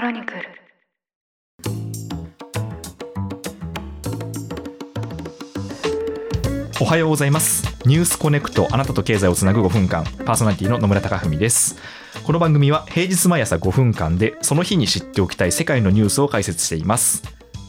ロニクル。おはようございます。ニュースコネクトあなたと経済をつなぐ5分間。パーソナリティの野村貴文です。この番組は平日毎朝5分間でその日に知っておきたい世界のニュースを解説しています。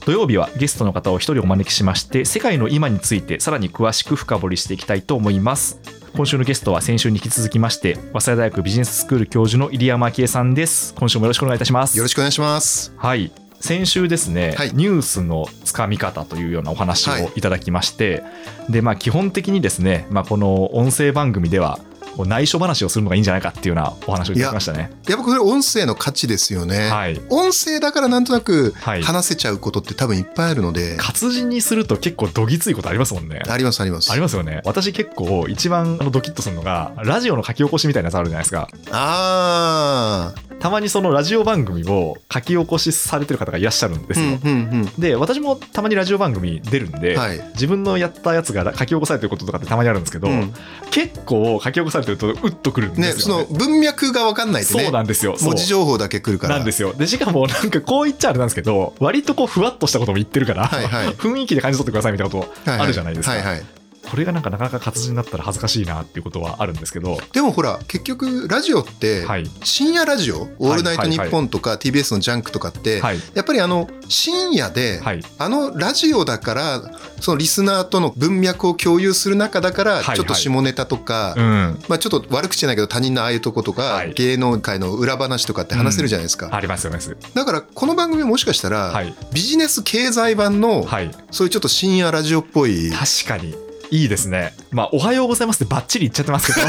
土曜日はゲストの方を一人お招きしまして世界の今についてさらに詳しく深掘りしていきたいと思います。今週のゲストは先週に引き続きまして早稲田大学ビジネススクール教授の入山昭恵さんです。今週もよろしくお願いいたします。よろしくお願いします。はい。先週ですね、はい。ニュースのつかみ方というようなお話をいただきまして、でまあ基本的にですね、まあ、この音声番組ではこう内緒話をするのがいいんじゃないかっていうようなお話をいただきましたね。やっぱこれ音声の価値ですよね。はい音声だからなんとなくはい話せちゃうことって多分いっぱいあるので。活字にすると結構どぎついことありますもんね。ありますあります。ありますよね。私結構一番あのドキッとするのがラジオの書き起こしみたいなやつあるじゃないですか。あたまにそのラジオ番組を書き起こしされてる方がいらっしゃるんであ。うんすよ。うんで私もたまにラジオ番組出るんで、うん。はい。自分のやったやつが書き起こされてることとかってたまにあるんですけど、うん結構書き起こされてるとうっとくるんね、ですよ、ね。その文脈が分かんないとね。そうなんですよ。文字情報だけ来るから。なんですよ。で、しかもなんかこう言っちゃあれなんですけど、割とこうふわっとしたことも言ってるから、はいはい 雰囲気で感じ取ってくださいみたいなことはいはいあるじゃないですか。はいはい。これがなんかなかなか活字になったら恥ずかしいなっていうことはあるんですけど、でもほら、結局ラジオってはい。深夜ラジオ、オールナイトニッポンとか TBS のジャンクとかって、はい。やっぱりあの深夜で、はい。あのラジオだからそのリスナーとの文脈を共有する中だからちょっと下ネタとか、うん。まあ、ちょっと悪口じゃないけど他人のああいうとことか、はい芸能界の裏話とかって話せるじゃないですか、ありますよね。だからこの番組もしかしたら、はい。ビジネス経済版の、はい。そういうちょっと深夜ラジオっぽい確かに。いいですね。まあ、おはようございますってバッチリ言っちゃってますけど。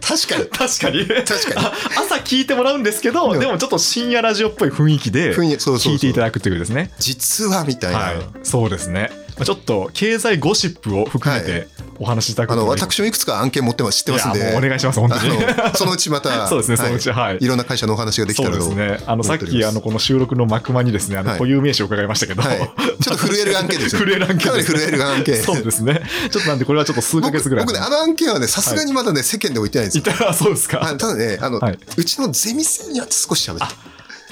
確かに確かに。確かに朝聞いてもらうんですけど、うんでもちょっと深夜ラジオっぽい雰囲気で聞いていただくというですね。実はみたいな、はい、そうですね。まあちょっと経済ゴシップを含めはてお話しいただくあの私もいくつか案件持ってます知ってますんで。お願いします本当に。そのうちまたそうですねそのうちはい。い。ろんな会社のお話ができたらとですね。あのさっきあのこの収録の幕間にですね、あのはい。固有名詞を伺いましたけど、はい。ちょっと震える案件ですよ震える案件かなり震える案件。そうですね。ちょっとなんでこれはちょっと数ヶ月ぐらい。僕僕ねあの案件はねさすがにまだね、世間で置いてないんですよ。いたらそうですか。あただねあの、はい。うちのゼミ生には少し喋って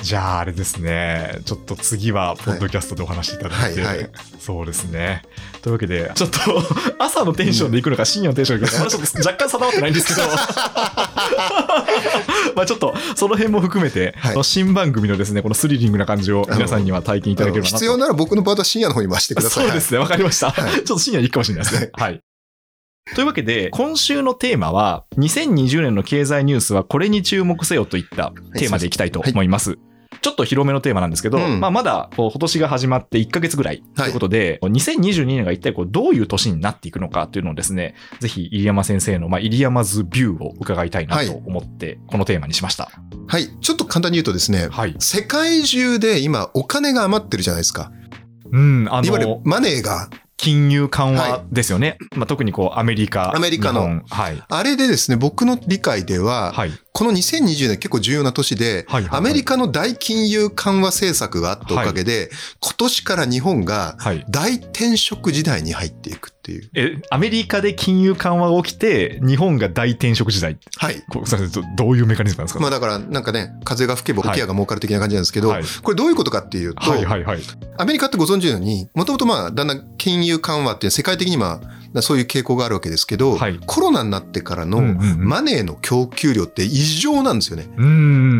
じゃああれですね。ちょっと次はポッドキャストでお話しいただいて、はいはいそうですね。というわけで、ちょっと 朝のテンションで行くのか、深夜のテンションで行くのか、ちょっと若干定まってないんですけど、まあちょっとその辺も含めて、はい新番組のですね、このスリリングな感じを皆さんには体験いただければなと。必要なら僕のパートは深夜の方に回してくださいそうですね、わかりました。はいちょっと深夜に行くかもしれないですね。はい。というわけで、今週のテーマは、2020年の経済ニュースはこれに注目せよといったテーマでいきたいと思います。ちょっと広めのテーマなんですけど、うんまあ、まだこう今年が始まって1ヶ月ぐらいということで、2022年が一体こうどういう年になっていくのかというのをですね、ぜひ入山先生の、まあ、入山ズビューを伺いたいなと思って、このテーマにしました。はいちょっと簡単に言うとですねはい。世界中で今お金が余ってるじゃないですかうん、あの、いわゆるマネーが金融緩和ですよね。まあ、特にこうアメリカ、アメリカのはい。あれでですね僕の理解では、はい。この2020年結構重要な年で、はいはいはいアメリカの大金融緩和政策があったおかげで、今年から日本がはい。大転職時代に入っていくっていう。え、アメリカで金融緩和が起きて、日本が大転職時代。はい。こうすいませんどどういうメカニズムなんですか、まあだからなんかね、風が吹けばはい桶屋が儲かる的な感じなんですけど、はいこれどういうことかっていうと、はいはいはい。アメリカってご存知のように、もともとまあだんだん金融緩和って世界的にまあそういう傾向があるわけですけど、はいコロナになってからのマネーの供給量って異常なんですよね。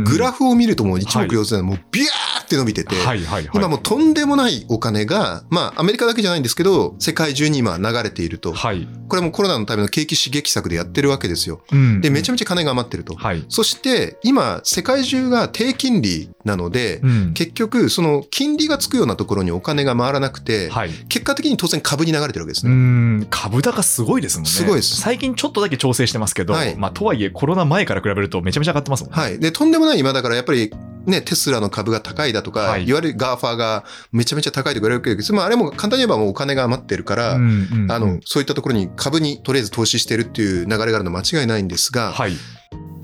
グラフを見るともう一目瞭然でもうビャーって伸びてて、はいはいはい。今もうとんでもないお金が、まあアメリカだけじゃないんですけど、世界中に今流れていると。はい。これもコロナのための景気刺激策でやってるわけですよ。うんで、めちゃめめちゃ金が余ってると。はい。そして今世界中が低金利なので、うん。結局その金利がつくようなところにお金が回らなくて、はい。結果的に当然株に流れてるわけですね。ん、株高すごいですもんね。すごいです最近ちょっとだけ調整してますけど、はいまあ、とはいえコロナ前から比べるとめちゃめちゃ上がってますもんね。はい。で、とんでもない今だからやっぱりね、テスラの株が高いだとか、はいい、わゆる GAFA がめちゃめちゃ高いとか言われるわけど、まああれも簡単に言えばもうお金が余ってるから、うんうんうんあの、そういったところに株にとりあえず投資してるっていう流れがあるのは間違いないんですが、はい。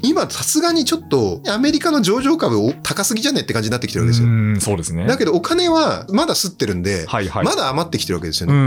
今さすがにちょっとアメリカの上場株お高すぎじゃねって感じになってきてるわけですよ。うんそうですね。だけどお金はまだ刷ってるんで、はいはい。まだ余ってきてるわけですよね。うんう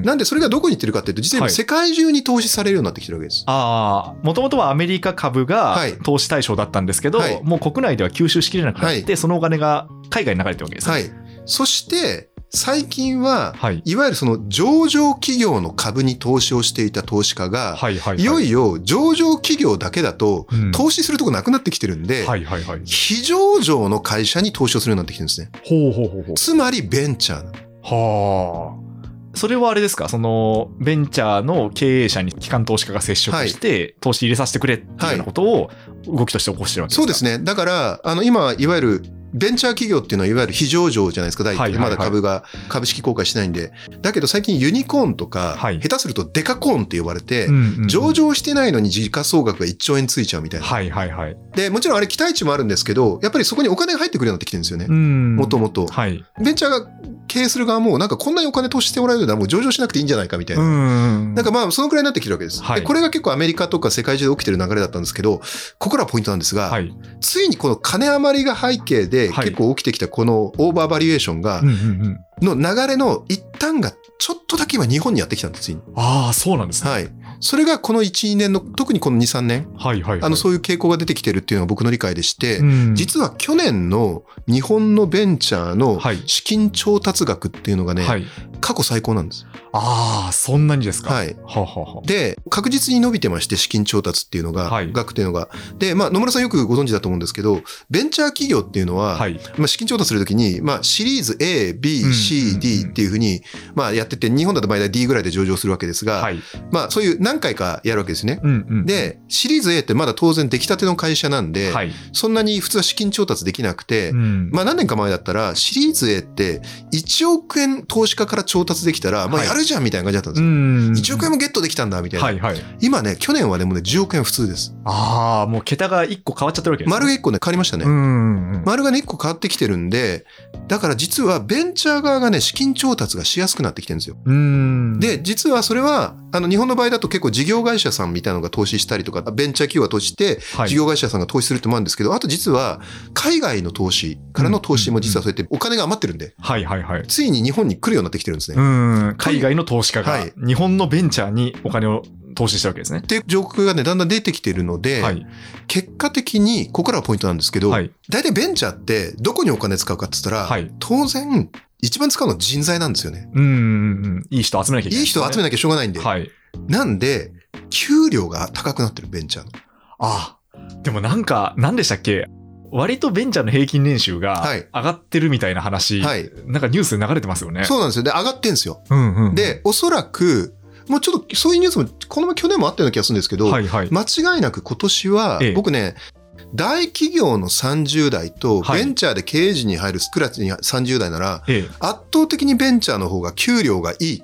ん。なんでそれがどこに行ってるかっていうと、実は世界中に投資されるようになってきてるわけです。ああ、もともとはアメリカ株がはい投資対象だったんですけど、はいもう国内では吸収しきれなくなって、はそのお金が海外に流れてるわけですね。はい。そして、最近は、はい。いわゆるその上場企業の株に投資をしていた投資家が、はいはいはい。いよいよ上場企業だけだとうん投資するとこなくなってきてるんで、はいはいはい。非上場の会社に投資をするようになってきてるんですね。ほうほうほうほう。つまりベンチャーはあ。それはあれですか？そのベンチャーの経営者に機関投資家が接触して、投資入れさせてくれっていうようなことを動きとして起こしてるわけですか？そうですね。だから、あの、今、いわゆる、ベンチャー企業っていうのは、いわゆる非上場じゃないですか、第一はいはいはいまだ株が、株式公開してないんで。だけど最近ユニコーンとか、はい下手するとデカコーンって呼ばれて、うんうんうん上場してないのに時価総額が1兆円ついちゃうみたいな。はいはいはい。で、もちろんあれ期待値もあるんですけど、やっぱりそこにお金が入ってくるようになってきてるんですよね。んもともと。はい。ベンチャーが経営する側も、なんかこんなにお金投資してもらえるならもう上場しなくていいんじゃないかみたいな。んなんかまあ、そのくらいになってきてるわけです。はいでこれが結構アメリカとか世界中で起きてる流れだったんですけど、ここからポイントなんですが、はい。ついにこの金余りが背景ではい結構起きてきたこのオーバーバリエーションが。の流れの一端がちょっとだけ今日本にやってきたんです、ついに。ああ、そうなんですね。はい。それがこの1、2年の、特にこの2、3年、はいはいはい。あの、そういう傾向が出てきてるっていうのが僕の理解でして、うん実は去年の日本のベンチャーのはい資金調達額っていうのがね、はい。過去最高なんです。ああ、そんなにですか？はい。はあはあはあで、確実に伸びてまして、資金調達っていうのが、はい額っていうのが。で、まあ、野村さんよくご存知だと思うんですけど、ベンチャー企業っていうのは、はい。まあ、資金調達するときに、まあ、シリーズ A、B うん、C、D っていうふうに、まあ、やってて、日本だと毎回 D ぐらいで上場するわけですが、はい。まあ、そういう何回かやるわけですね。うんうん。で、シリーズ A ってまだ当然出来たての会社なんで、はい。そんなに普通は資金調達できなくて、うんまあ何年か前だったら、シリーズ A って1億円投資家から調達できたら、まあやるじゃんみたいな感じだったんですよ。ん1億円もゲットできたんだみたいな。はいはい。今ね、去年はね、もうね、10億円普通です。ああ、もう桁が一個変わっちゃってるわけですね。丸が1個ね、変わりましたね。うん。丸がね、1個変わってきてるんで、だから実はベンチャー側がね、資金調達がしやすくなってきてるんですよ。うん。で、実はそれは、あの、日本の場合だと結構事業会社さんみたいなのが投資したりとか、ベンチャー企業が投資して、はい事業会社さんが投資するってもあるんですけど、あと実は、海外の投資からの投資も実はそうやってお金が余ってるんで、はいはいはい。ついに日本に来るようになってきてるんですね。海外の投資家がはい日本のベンチャーにお金を投資したわけですね。ていう状況がね、だんだん出てきてるので、はい。結果的に、ここからはポイントなんですけど、はい。大体ベンチャーってどこにお金使うかって言ったら、はい当然、一番使うのは人材なんですよね。うん。いい人集めなきゃいけないい。い人を集めなきゃしょうがないんで。はい。なんで、給料が高くなってる、ベンチャーの？あでもなんか、なんでしたっけ？割とベンチャーの平均年収がはい上がってるみたいな話、はいなんかニュースで流れてますよね。そうなんですよ。で、上がってんですよ。うんうん。で、おそらく、もうちょっとそういうニュースも、この前去年もあったような気がするんですけど、はいはい。間違いなく今年はええ、僕ね、大企業の30代とはいベンチャーで経営陣に入るクラスに30代なら、ええ。圧倒的にベンチャーの方が給料がいい。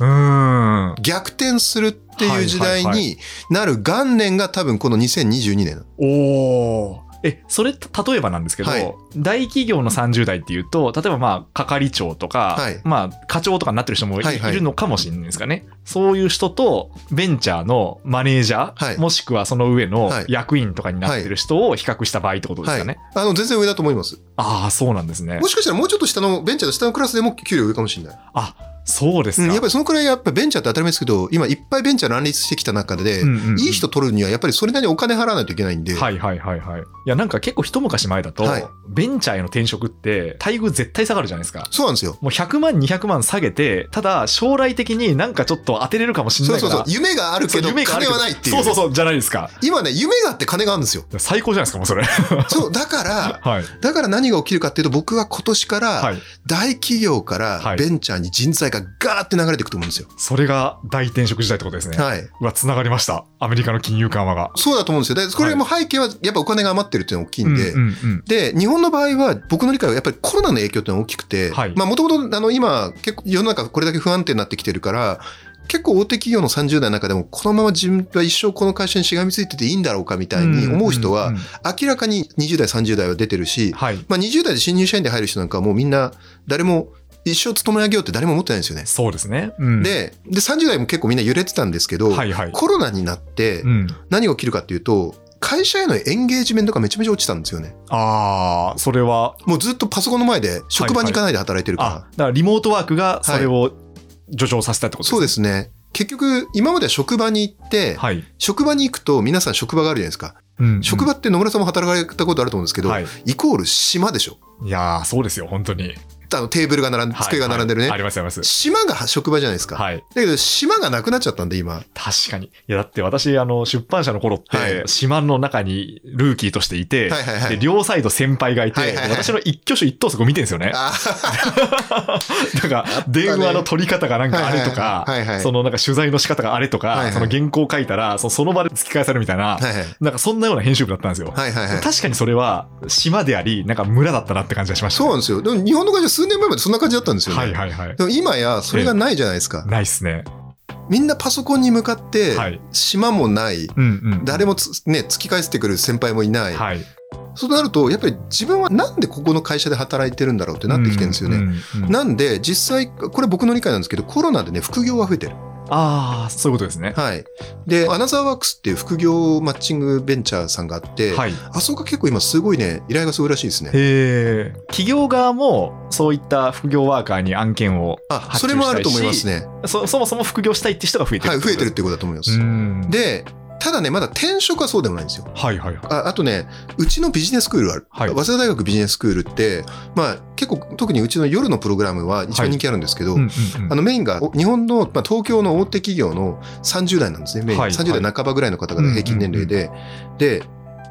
うーん。逆転するっていう時代になる元年が多分この2022年。おー。え、それ、例えばなんですけど、はい大企業の30代っていうと、例えばまあ、係長とか、はいまあ、課長とかになってる人もい,、るのかもしれないですかね。そういう人と、ベンチャーのマネージャー、はいもしくはその上のはい役員とかになってる人を比較した場合ってことですはいかね。。あの、全然上だと思います。ああ、そうなんですねも。しかしたらもうちょっと下の、ベンチャーの下のクラスでも給料上かもしれない。あ、そうですうん、か。やっぱりそのくらいやっぱベンチャーって当たり前ですけど、今いっぱいベンチャー乱立してきた中で、いい人取るにはやっぱりそれなりにお金払わないといけないんで、はいはいはいはい。いや、なんか結構一昔前だと、はいベンチャーへの転職って待遇絶対下がるじゃないですか。そうなんですよ。もう100万、200万下げて、ただ将来的になんかちょっと当てれるかもしれないから。そうそうそう。夢があるけど、そう夢があるけど金はないっていう。そうそうそう、じゃないですか。今ね、夢があって金があるんですよ。最高じゃないですか、もうそれ。そう、だから、はい。だから何が起きるかっていうと、僕は今年から、はい。大企業かはいらベンチャーに人材がガーって流れていくと思うんですよ。それが大転職時代ってことですね。はい。うわ、繋がりました。アメリカの金融緩和が。そうだと思うんですよ。で、これも背景はやっぱお金が余ってるっていうのが大きいんで、うんうんうんで、日本の場合は、僕の理解はやっぱりコロナの影響っていうのが大きくて、はいまあもともとあの今、結構世の中これだけ不安定になってきてるから、結構大手企業の30代の中でも、このまま自分は一生この会社にしがみついてていいんだろうかみたいに思う人は明らかに20代、30代は出てるし、はい。まあ20代で新入社員で入る人なんかはもうみんな、誰も一生勤め上げようって誰も思ってないんですよね。そうですね。うん、で、で、30代も結構みんな揺れてたんですけど、はいはい。コロナになってうん。何が起きるかっていうと、会社へのエンゲージメントがめちゃめちゃ落ちたんですよね。ああ、それは、もうずっとパソコンの前で職場に行かないで働いてるから。あ、だからリモートワークがそれを助長させたってことですね。そうですね。結局、今までは職場に行って、はい。職場に行くと皆さん職場があるじゃないですか。うん職場って野村さんも働かれたことあると思うんですけど、はい。イコール島でしょ。いやー、そうですよ、本当に。あのテーブルが並んで、机が並んでるね。はいはいありますあります。島が職場じゃないですか。はい。だけど島がなくなっちゃったんで今。確かに。いや、だって私、あの、出版社の頃って、はい島の中にルーキーとしていて、はいはいはいで、両サイド先輩がいて、はいはいはい私の一挙手一投足を見てるんですよね。あ なんか、電話の取り方がなんかあれとかはいはいはいはい、そのなんか取材の仕方があれとか、はいはいその原稿書いたら、そのその場で突き返されるみたいな、はいはい。なんかそんなような編集部だったんですよ。はいはいはい。確かにそれは島であり、なんか村だったなって感じがしました、そうなんですよ。でも日本の会社数年前までそんな感じだったんですよね。はいはいはい。でも今やそれがないじゃないですか。ないっすね。みんなパソコンに向かってはい、島もない、うんうん。誰もつね、突き返してくる先輩もいない。はい。そうなると、やっぱり自分はなんでここの会社で働いてるんだろうってなってきてるんですよね。ううんうんなんで、実際、これ僕の理解なんですけど、コロナでね、副業が増えてる。ああ、そういうことですね。はい。で、アナザーワークスっていう副業マッチングベンチャーさんがあって、はい。あそこが結構今すごいね、依頼がすごいらしいですね。へえ。企業側もそういった副業ワーカーに案件をあ、それもあると思いますね。そそもそも副業したいって人が増えてるはい、増えてるっってことだと思いま。す。で、ただね、まだ転職はそうでもないんですよ。はいはいはい。ああとね、うちのビジネススクールある。はい早稲田大学ビジネススクールって、まあ結構特にうちの夜のプログラムは一番人気あるんですけど、メインがお日本の、まあ、東京の大手企業の30代なんですね。メインはい30代半ばぐらいの方が平均年齢で。で、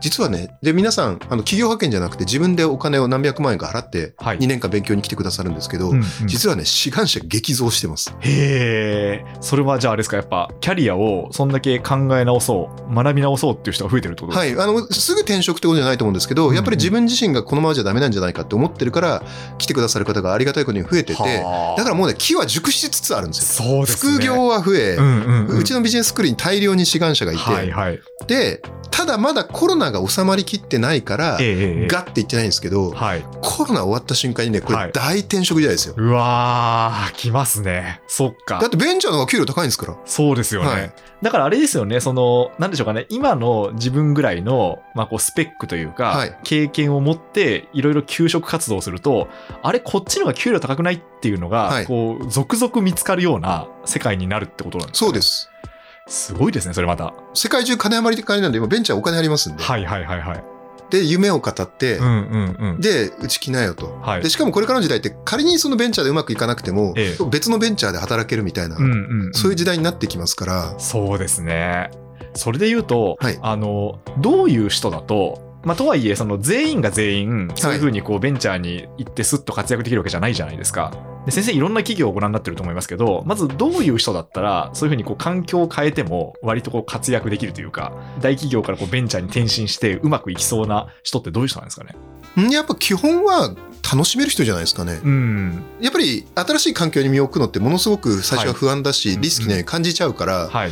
実はね、で、皆さん、あの企業派遣じゃなくて自分でお金を何百万円か払ってはい2年間勉強に来てくださるんですけど、うんうん実はね、志願者激増してます。へえ。それはじゃああれですか、やっぱキャリアをそんだけ考え直そう、学び直そうっていう人が増えてるってことですか？はい。あの、すぐ転職ってことじゃないと思うんですけど、うんやっぱり自分自身がこのままじゃダメなんじゃないかって思ってるから、来てくださる方がありがたいことに増えてて、はあだからもうね、木は熟しつつあるんですよ。そうですね。副業は増え、うんうんうん。うちのビジネススクールに大量に志願者がいて、はいはい。で、ただまだコロナが収まりきってないから、ええええガッて言ってないんですけど、はい。コロナ終わった瞬間にね、こはいれ大転職時代ですよ。うわー、来ますね。そっかだっ。てベンチャーの方が給料高いんですから。そうですよね。はいだからあれですよね、その、なんでしょうかね、今の自分ぐらいの、まあ、こう、スペックというか、はい経験を持って、いろいろ求職活動をすると、あれ、こっちの方が給料高くないっていうのが、はいこう、続々見つかるような世界になるってことなんですか、そうで。す。すごいですね、それまた。世界中金余りって金なんで、今ベンチャーお金ありますんで。はいはいはいはい。で、夢を語って、うんうんうん。で、うち来なよと。はいで、しかもこれからの時代って仮にそのベンチャーでうまくいかなくても、ええ別のベンチャーで働けるみたいな、うんうんうんそういう時代になってきますから、そうですね。それで言うと、はいあの、どういう人だと、まあ、とはいえ、その全員が全員、そういうふうにこうベンチャーに行ってスッと活躍できるわけじゃないじゃないですか。で先生、いろんな企業をご覧になってると思いますけど、まずどういう人だったら、そういうふうにこう環境を変えても、割とこう活躍できるというか、大企業からこうベンチャーに転身してうまくいきそうな人ってどういう人なんですかね？んやっぱ基本は楽しめる人じゃないですかね。うん。やっぱり新しい環境に身を置くのってものすごく最初は不安だし、はいリスキーなように感じちゃうから、はい。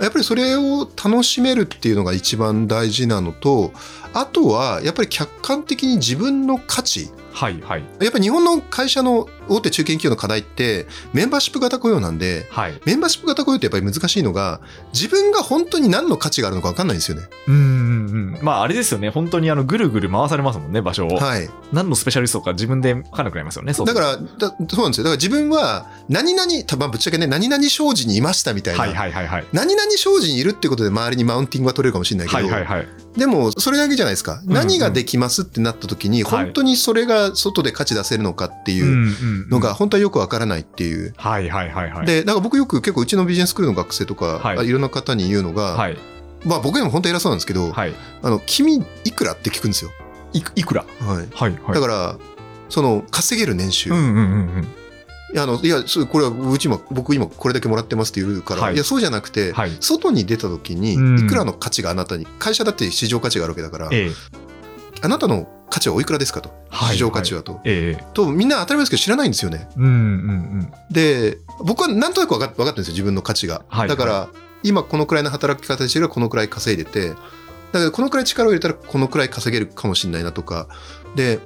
やっぱりそれを楽しめるっていうのが一番大事なのと、あとはやっぱり客観的に自分の価値、はい。はい。やっぱり日本の会社の大手中堅企業の課題ってメンバーシップ型雇用なんで、はい。メンバーシップ型雇用ってやっぱり難しいのが、自分が本当に何の価値があるのか分かんないんですよね。うんうんうん。まあ、あれですよね。本当にあの、ぐるぐる回されますもんね、場所を。はい。何のスペシャリストか自分で分からなくなりますよね。そうだから、だそうなんですよ。だから自分は何々、たまあぶっちゃけね、何々商事にいましたみたいな。はいはいはいはい。何々商事にいるってことで周りにマウンティングは取れるかもしれないけど、はいはいはい。でもそれだけじゃないですか。うん何ができますってなった時に、はい本当にそれが外で価値出せるのかっていううんのが本当はよくわからないっていう。はいはいはいはい。で、だから僕よく結構うちのビジネススクールの学生とか、はいあいろんな方に言うのが、はいまあ僕でも本当は偉そうなんですけど、はい。あの、君いくらって聞くんですよ。いくいくら？はい。はいはい。だから、その稼げる年収、うんうんうんうん。いやあのいやそうこれはうち今僕今これだけもらってますって言うから、はいい、やそうじゃなくて、はい。外に出た時にうんいくらの価値があなたに会社だって市場価値があるわけだから、ええ。あなたの価値はおいくらですかと？はい市場価値はと、ええ。とみんな当たり前ですけど知らないんですよねうんうんうん。で僕はなんとなく分か分かってるんですよ自分の価値が、はいだから今このくらいの働き方してるからこのくらい稼いでてだけどこのくらい力を入れたらこのくらい稼げるかもしれないなとかで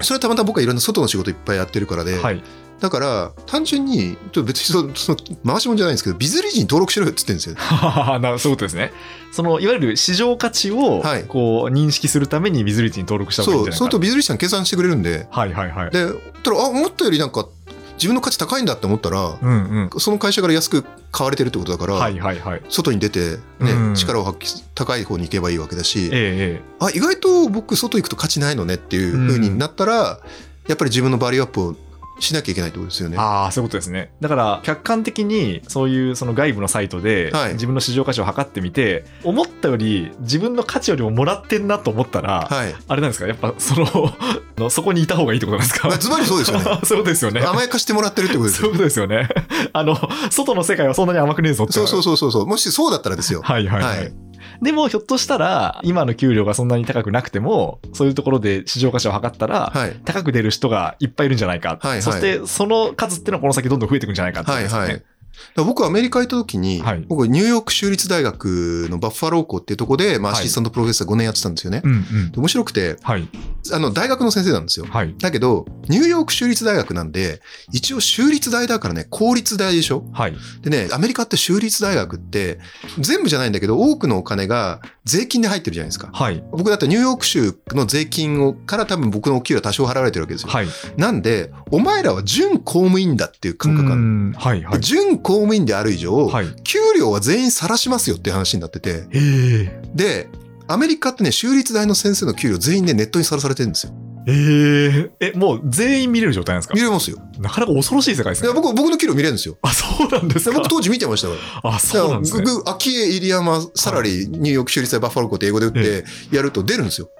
それはたまたま僕はいろんな外の仕事いっぱいやってるからで、はい。だから単純にちょっと別にその回し物じゃないんですけどビズリージに登録しろよって言ってるんですよ。なそういうことですね。そのいわゆる市場価値をはいこう認識するためにビズリーチに登録した方がいいんそう、そじゃないかれとビズリージさん計算してくれるんで、はいはいはい。で、たらあ思ったよりなんか自分の価値高いんだって思ったら、うんうん。その会社から安く買われてるってことだから、はいはいはい。外に出て、ねうん力を発揮高い方に行けばいいわけだし、えええあ意外と僕外行くと価値ないのねっていう風になったら、やっぱり自分のバリューアップをしなきゃいけないってことですよね。え。ああ、そういうことですね。だから、客観的にそういうその外部のサイトではい自分の市場価値を測ってみて、思ったより自分の価値よりももらってんなと思ったら、はい。あれなんですか？やっぱその の、そこにいた方がいいってことなんですか？まあズバリそうですよね。そうですよね。甘やかしてもらってるってことですよ。そうですよね。あの、外の世界はそんなに甘くねえぞって。そうそうそうそうそう。もしそうだったらですよ。はいはいはい。はいでも、ひょっとしたら、今の給料がそんなに高くなくても、そういうところで市場価値を測ったら、はい。高く出る人がいっぱいいるんじゃないか。はいはいそして、その数っていうのはこの先どんどん増えていくんじゃないかってね。はいはい。僕アメリカ行った時に、はい僕ニューヨーク州立大学のバッファロー校っていうところで、まあ、はいアシスタントプロフェッサー5年やってたんですよね。うんうん。で面白くて、はい。あの、大学の先生なんですよ。はい。だけど、ニューヨーク州立大学なんで、一応州立大だからね、公立大でしょ？はい。でね、アメリカって州立大学って、全部じゃないんだけど、多くのお金が税金で入ってるじゃないですか。はい。僕だってニューヨーク州の税金をから多分僕のお給料は多少払われてるわけですよ。はい。なんで、お前らは準公務員だっていう感覚がある。うんはい。はい。準公務員である以上、はい。給料は全員晒しますよって話になってて。で、アメリカってね、州立大の先生の給料全員ね、ネットにさらされてるんですよ。ええ。え、もう全員見れる状態なんですか？見れますよ。なかなか恐ろしい世界ですねいや。僕、僕の給料見れるんですよ。あ、そうなんですか？で僕。当時見てましたから。あ、そうなんですね。秋江入山サラリー、ニューヨーク州立大バッファロー校って英語で打ってやると出るんですよ。え、い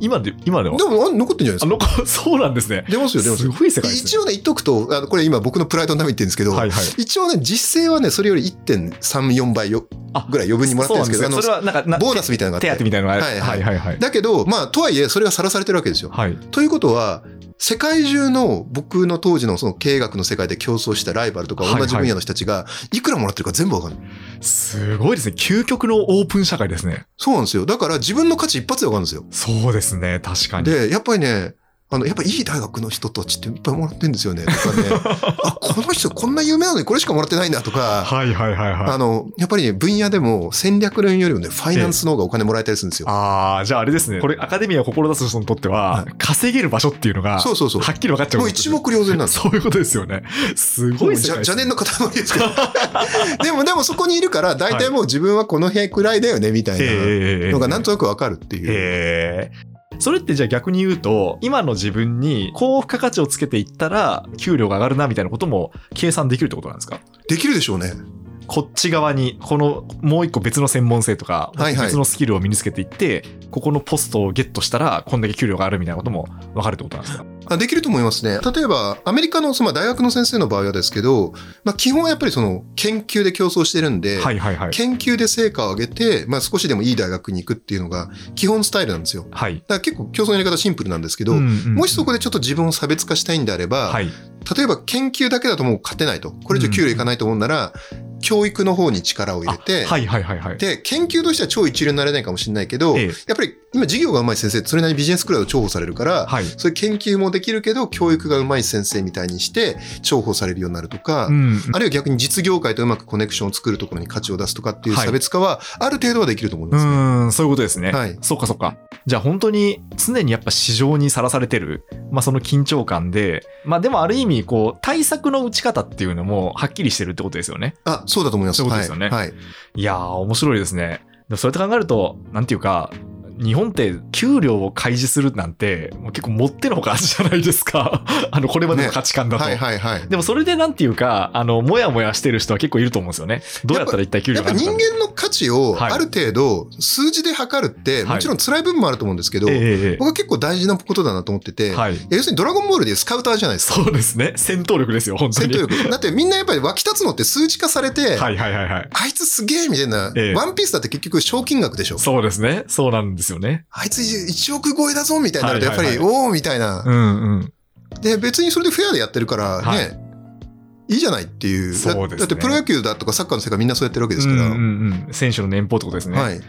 今で、今では？でも、あ残ってんじゃないですか？そうなんですね。出ますよ、出ますよ。すごい世界ですね。一応ね、言っとくと、あのこれ今僕のプライドのために言ってるんですけど、はいはい。一応ね、実勢はね、それより1.34倍よあぐらい余分にもらってるんですけど、それはなんかなボーナスみたいなのがあって。手当みたいなのがある。はいはいはいはい。だけど、まあ、とはいえ、それはさらされてるわけですよ。はい。ということは、世界中の僕の当時のその経営学の世界で競争したライバルとかはいはい同じ分野の人たちがいくらもらってるか全部わかる。すごいですね。究極のオープン社会ですね。そうなんですよ。だから自分の価値一発でわかるんですよ。そうですね。確かに。で、やっぱりね、あの、やっぱいい大学の人たちっていっぱいもらってるんですよね。とかね。あ、この人こんな有名なのにこれしかもらってないんだとか。はいはいはいはい。あの、やっぱりね、分野でも戦略論よりもね、ファイナンスの方がお金もらえたりするんですよ。ああ、じゃああれですね。これアカデミアを志す人にとっては、はい稼げる場所っていうのが、そうそうそうはっきり分かっちゃうもう一目瞭然なんですよ。そういうことですよね。すごいですねじゃ邪念の塊ですけど。でも、でもそこにいるから、大体もう自分はこの辺くらいだよね、みたいなええのがなんとなくわかるっていう。へえ。それってじゃあ逆に言うと、今の自分に高付加価値をつけていったら、給料が上がるなみたいなことも計算できるってことなんですか？できるでしょうね。こっち側に、このもう一個別の専門性とか、別のスキルを身につけていって、ここのポストをゲットしたら、こんだけ給料があるみたいなことも分かるってことなんですか？あできると思いますね。例えば、アメリカの、そのまあ大学の先生の場合はですけど、まあ基本はやっぱりその研究で競争してるんで、はいはいはい。研究で成果を上げて、まあ少しでもいい大学に行くっていうのが基本スタイルなんですよ。だかはい。ら結構競争のやり方シンプルなんですけど、うんうんもしそこでちょっと自分を差別化したいんであれば、はい。例えば研究だけだともう勝てないと。これ以上給料いかないと思うなら、教育の方に力を入れて、あはいはいはいはい。で、研究としては超一流になれないかもしれないけど、ええやっぱり今授業が上手い先生、それなりにビジネスクラウド重宝されるから、はい。そういう研究もできるけど、教育が上手い先生みたいにして重宝されるようになるとか、うん。あるいは逆に実業界とうまくコネクションを作るところに価値を出すとかっていうはい差別化は、ある程度はできると思いうますね。ーん、そういうことですね。はいそうかそうか。じゃあ本当に常にやっぱ市場にさらされてる、まあその緊張感で、まあでもある意味こう対策の打ち方っていうのもはっきりしてるってことですよね。あ、そうだと思います。そういうことですよねはい。はいいやー面白いですね。それと考えると、なんていうか、日本って給料を開示するなんて、もう結構もってのほかじゃないですか。あの、これまでの価値観だと。はいはいはい。でもそれでなんていうか、あの、もやもやしてる人は結構いると思うんですよね。どうやったら一体給料やっぱ人が上がるのか間の価値をはいある程度数字で測るって、はいもちろん辛い部分もあると思うんですけど、ええええ僕は結構大事なことだなと思ってて、はい。要するにドラゴンボールでいうスカウターじゃないですか。そうですね。戦闘力ですよ、本当に。戦闘力。だってみんなやっぱり湧き立つのって数値化されて、はいはいはいはい。あいつすげえみたいな、ええワンピースだって結局賞金額でしょ。そうですね。そうなんですよね。あいつ1億超えだぞみたいになると、やっぱり、はいはいおおみたいな。うんうん。で、別にそれでフェアでやってるからね、はいい、いじゃないっていう。だそうですねだってプロ野球だとかサッカーの世界みんなそうやってるわけですから。うんうんうん。選手の年俸ってことですね。はい。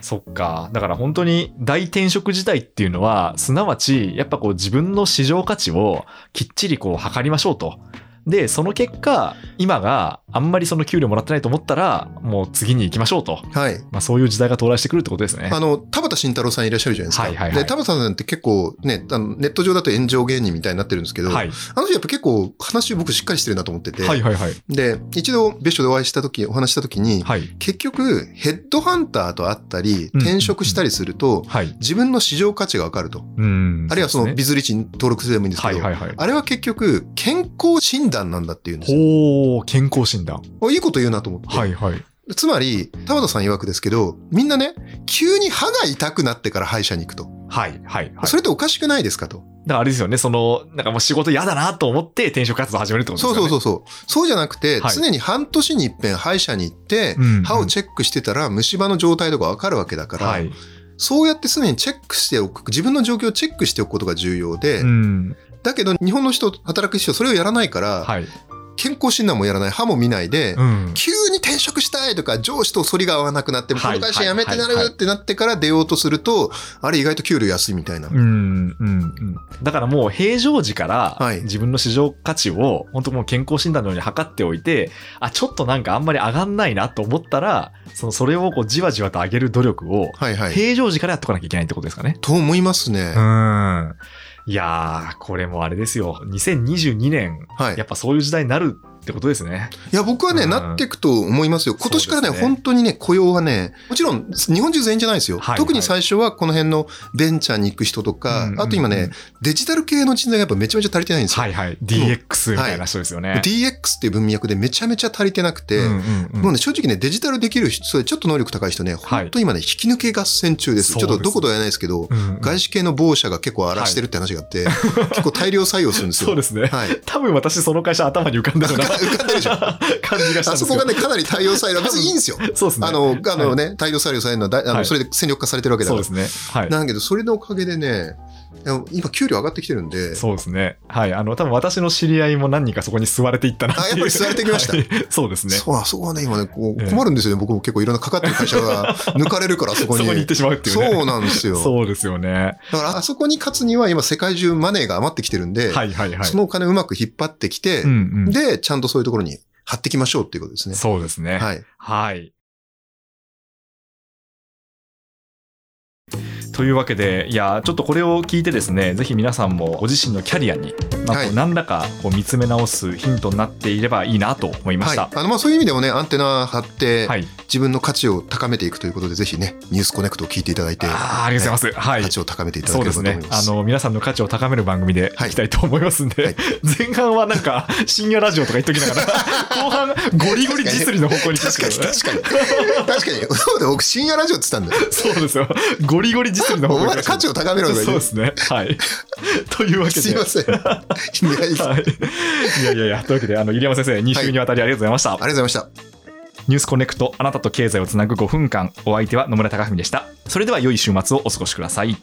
そっか。だから本当に大転職時代っていうのは、すなわち、やっぱこう自分の市場価値をきっちりこう測りましょうと。で、その結果、今があんまりその給料もらってないと思ったら、もう次に行きましょうと。はい。まあそういう時代が到来してくるってことですね。あの、田畑慎太郎さんいらっしゃるじゃないですか。はいはいはいで、田畑さんって結構ね、あのネット上だと炎上芸人みたいになってるんですけど、はい。あの人やっぱ結構話僕しっかりしてるなと思ってて、はいはいはい。で、一度別所でお会いした時、お話した時に、はい。結局ヘッドハンターと会ったり、うん転職したりすると、はい。自分の市場価値がわかると。うん。あるいはそのビズリッチに登録すればいいんですけど、ねはいはいはい。あれは結局健康診断なんだっていうんですよ。ほう、健康診断。おいいこと言うなと思って。はいはい。つまり、田畑さん曰くですけど、みんなね、急に歯が痛くなってから歯医者に行くと。はいはいはい。それっておかしくないですかと。だからあれですよね、その、なんかもう仕事嫌だなと思って転職活動始めるってことですよね。そうそうそうそう。そうじゃなくて、はい常に半年に一遍歯医者に行って、うん歯をチェックしてたら虫歯の状態とかわかるわけだから、はい。そうやって常にチェックしておく、自分の状況をチェックしておくことが重要で、うん。だけど日本の人、働く人はそれをやらないから、はい。健康診断もやらない、歯も見ないで、うん。急に転職したいとか、上司と反りが合わなくなって、こはいの会社辞めてなはいはいはいるってなってから出ようとすると、あれ意外と給料安いみたいな。うん、うん、うん。だからもう平常時からはい自分の市場価値を本当もう健康診断のように測っておいて、あ、ちょっとなんかあんまり上がんないなと思ったら、その、それをこうじわじわと上げる努力をはいはい。平常時からやっとかなきゃいけないってことですかね。と思いますね。うん。いやー、これもあれですよ。2022年、はいやっぱそういう時代になるってことですね。いや、僕はね、うんなっていくと思いますよ。今年からね、ね本当にね、雇用はね、もちろん、日本中全員じゃないですよ。はい特に最初はこの辺のベンチャーに行く人とか、うんあと今ね、デジタル系の人材がやっぱめちゃめちゃ足りてないんですよ。はいはい。DX みたいな人ですよね。DX っていう文脈でめちゃめちゃ足りてなくて、うんうんうんもうね、正直ね、デジタルできる人、ちょっと能力高い人ね、本当今ね、引き抜け合戦中です。そうですちょっとどことは言えないですけど、うんうん外資系の某社が結構荒らしてるって話があって、結構大量採用するんですよ。そうですね。はい。多分私その会社頭に浮かんだような浮かんでるでしょ。感じがしたあそこがね、かなり大量採用、別にいいんですよ。そうですね。あの、あのはいね、大量採用されるのはだ、あの、はいそれで戦力化されてるわけだから。そうですね。はい。なんだけど、それのおかげでね、いや今、給料上がってきてるんで、そうですね。はい。あの、多分私の知り合いも何人かそこに吸われていったな。あやっぱり吸われてきましたはい そうですね。そう、あそこはね、今ね、こうええ困るんですよね。僕も結構いろんなかかってる会社が抜かれるから、そそこに。こに行ってしまうっていうね。そうなんですよ。そうですよね。だから、あそこに勝つには今、世界中マネーが余ってきてるんで、はいはいはい。そのお金をうまく引っ張ってきて、うんうん。で、ちゃんとそういうところに貼っていきましょうっていうことですね。そうですね。はい。はい。というわけで、いや、ちょっとこれを聞いてですね、ぜひ皆さんもご自身のキャリアに、まあ、はいこう何らかこう見つめ直すヒントになっていればいいなと思いまはい。した。あの、まあ、そういう意味でもね、アンテナ張って、はい。自分の価値を高めていくということで、ぜひね、ニュースコネクトを聞いていただいて、あーありがとうございます。はい価。値を高めていただけれそうですねばと思いま。す。あの、皆さんの価値を高める番組でいきたいと思いますんで、はい前半はなんか、深夜ラジオとか言っときながら、後半、ゴリゴリ実利の方向に確かに、確かに。確かに。そうだ、僕、深夜ラジオって言ったんだよ。そうですよ。ゴリゴリ実利の？価値を高めろそうですね。はい。というわけで。すいません。いやいやはい。いやいやいや、というわけで、あの、入山先生、2週にわたりありがとうございました。ありがとうございました。ニュースコネクト、あなたと経済をつなぐ5分間。お相手は野村貴文でした。それでは良い週末をお過ごしください。